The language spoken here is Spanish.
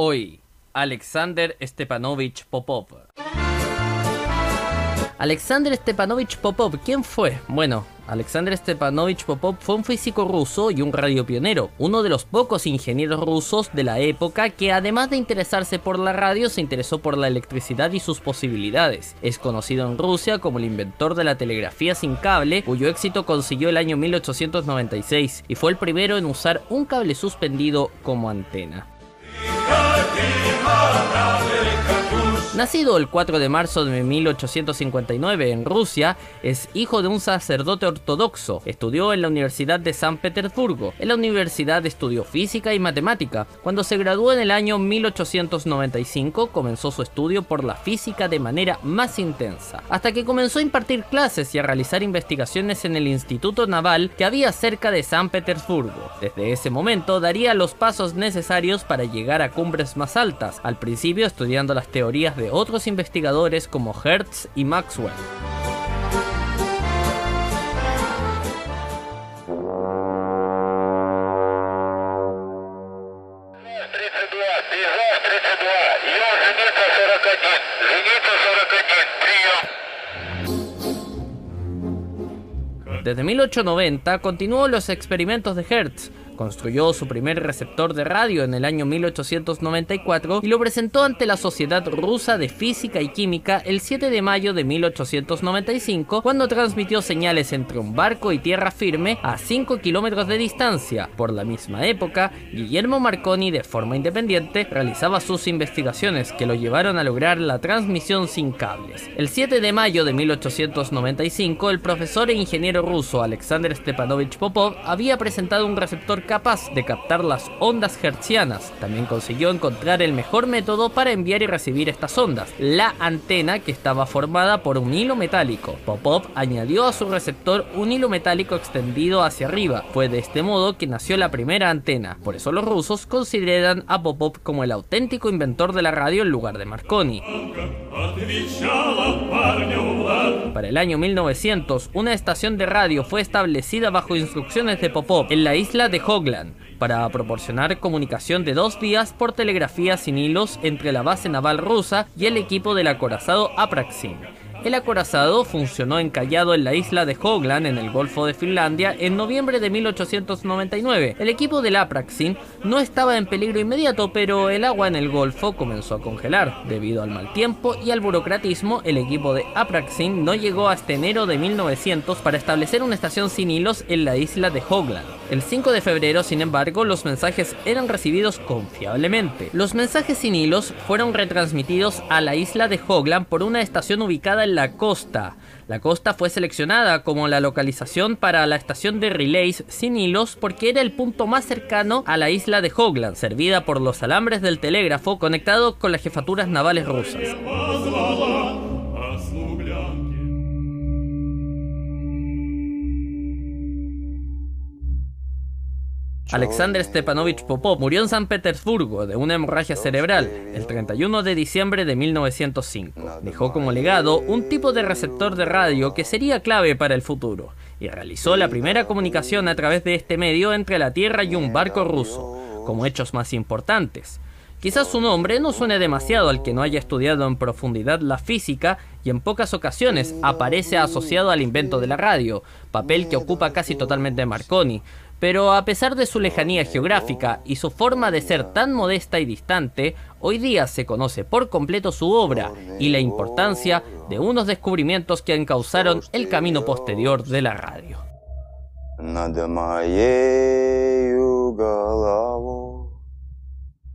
Hoy, Alexander Stepanovich Popov. Alexander Stepanovich Popov, ¿quién fue? Bueno, Alexander Stepanovich Popov fue un físico ruso y un radiopionero, uno de los pocos ingenieros rusos de la época que además de interesarse por la radio se interesó por la electricidad y sus posibilidades. Es conocido en Rusia como el inventor de la telegrafía sin cable, cuyo éxito consiguió el año 1896 y fue el primero en usar un cable suspendido como antena. Viva Brasileiro! Nacido el 4 de marzo de 1859 en Rusia, es hijo de un sacerdote ortodoxo. Estudió en la Universidad de San Petersburgo. En la universidad estudió física y matemática. Cuando se graduó en el año 1895, comenzó su estudio por la física de manera más intensa, hasta que comenzó a impartir clases y a realizar investigaciones en el Instituto Naval que había cerca de San Petersburgo. Desde ese momento daría los pasos necesarios para llegar a cumbres más altas, al principio estudiando las teorías de otros investigadores como Hertz y Maxwell. Desde 1890 continuó los experimentos de Hertz, Construyó su primer receptor de radio en el año 1894 y lo presentó ante la Sociedad Rusa de Física y Química el 7 de mayo de 1895, cuando transmitió señales entre un barco y tierra firme a 5 kilómetros de distancia. Por la misma época, Guillermo Marconi, de forma independiente, realizaba sus investigaciones que lo llevaron a lograr la transmisión sin cables. El 7 de mayo de 1895, el profesor e ingeniero ruso Alexander Stepanovich Popov había presentado un receptor capaz de captar las ondas hertzianas. También consiguió encontrar el mejor método para enviar y recibir estas ondas, la antena que estaba formada por un hilo metálico. Popov añadió a su receptor un hilo metálico extendido hacia arriba. Fue de este modo que nació la primera antena. Por eso los rusos consideran a Popov como el auténtico inventor de la radio en lugar de Marconi. Para el año 1900, una estación de radio fue establecida bajo instrucciones de Popov en la isla de Para proporcionar comunicación de dos días por telegrafía sin hilos entre la base naval rusa y el equipo del acorazado Apraxin. El acorazado funcionó encallado en la isla de Hogland en el Golfo de Finlandia en noviembre de 1899. El equipo del Apraxin no estaba en peligro inmediato, pero el agua en el Golfo comenzó a congelar. Debido al mal tiempo y al burocratismo, el equipo de Apraxin no llegó hasta enero de 1900 para establecer una estación sin hilos en la isla de Hogland. El 5 de febrero, sin embargo, los mensajes eran recibidos confiablemente. Los mensajes sin hilos fueron retransmitidos a la isla de Hogland por una estación ubicada en la costa. La costa fue seleccionada como la localización para la estación de relays sin hilos porque era el punto más cercano a la isla de Hogland, servida por los alambres del telégrafo conectados con las jefaturas navales rusas. Alexander Stepanovich Popov murió en San Petersburgo de una hemorragia cerebral el 31 de diciembre de 1905. Dejó como legado un tipo de receptor de radio que sería clave para el futuro y realizó la primera comunicación a través de este medio entre la Tierra y un barco ruso, como hechos más importantes. Quizás su nombre no suene demasiado al que no haya estudiado en profundidad la física y en pocas ocasiones aparece asociado al invento de la radio, papel que ocupa casi totalmente Marconi, pero a pesar de su lejanía geográfica y su forma de ser tan modesta y distante, hoy día se conoce por completo su obra y la importancia de unos descubrimientos que encauzaron el camino posterior de la radio.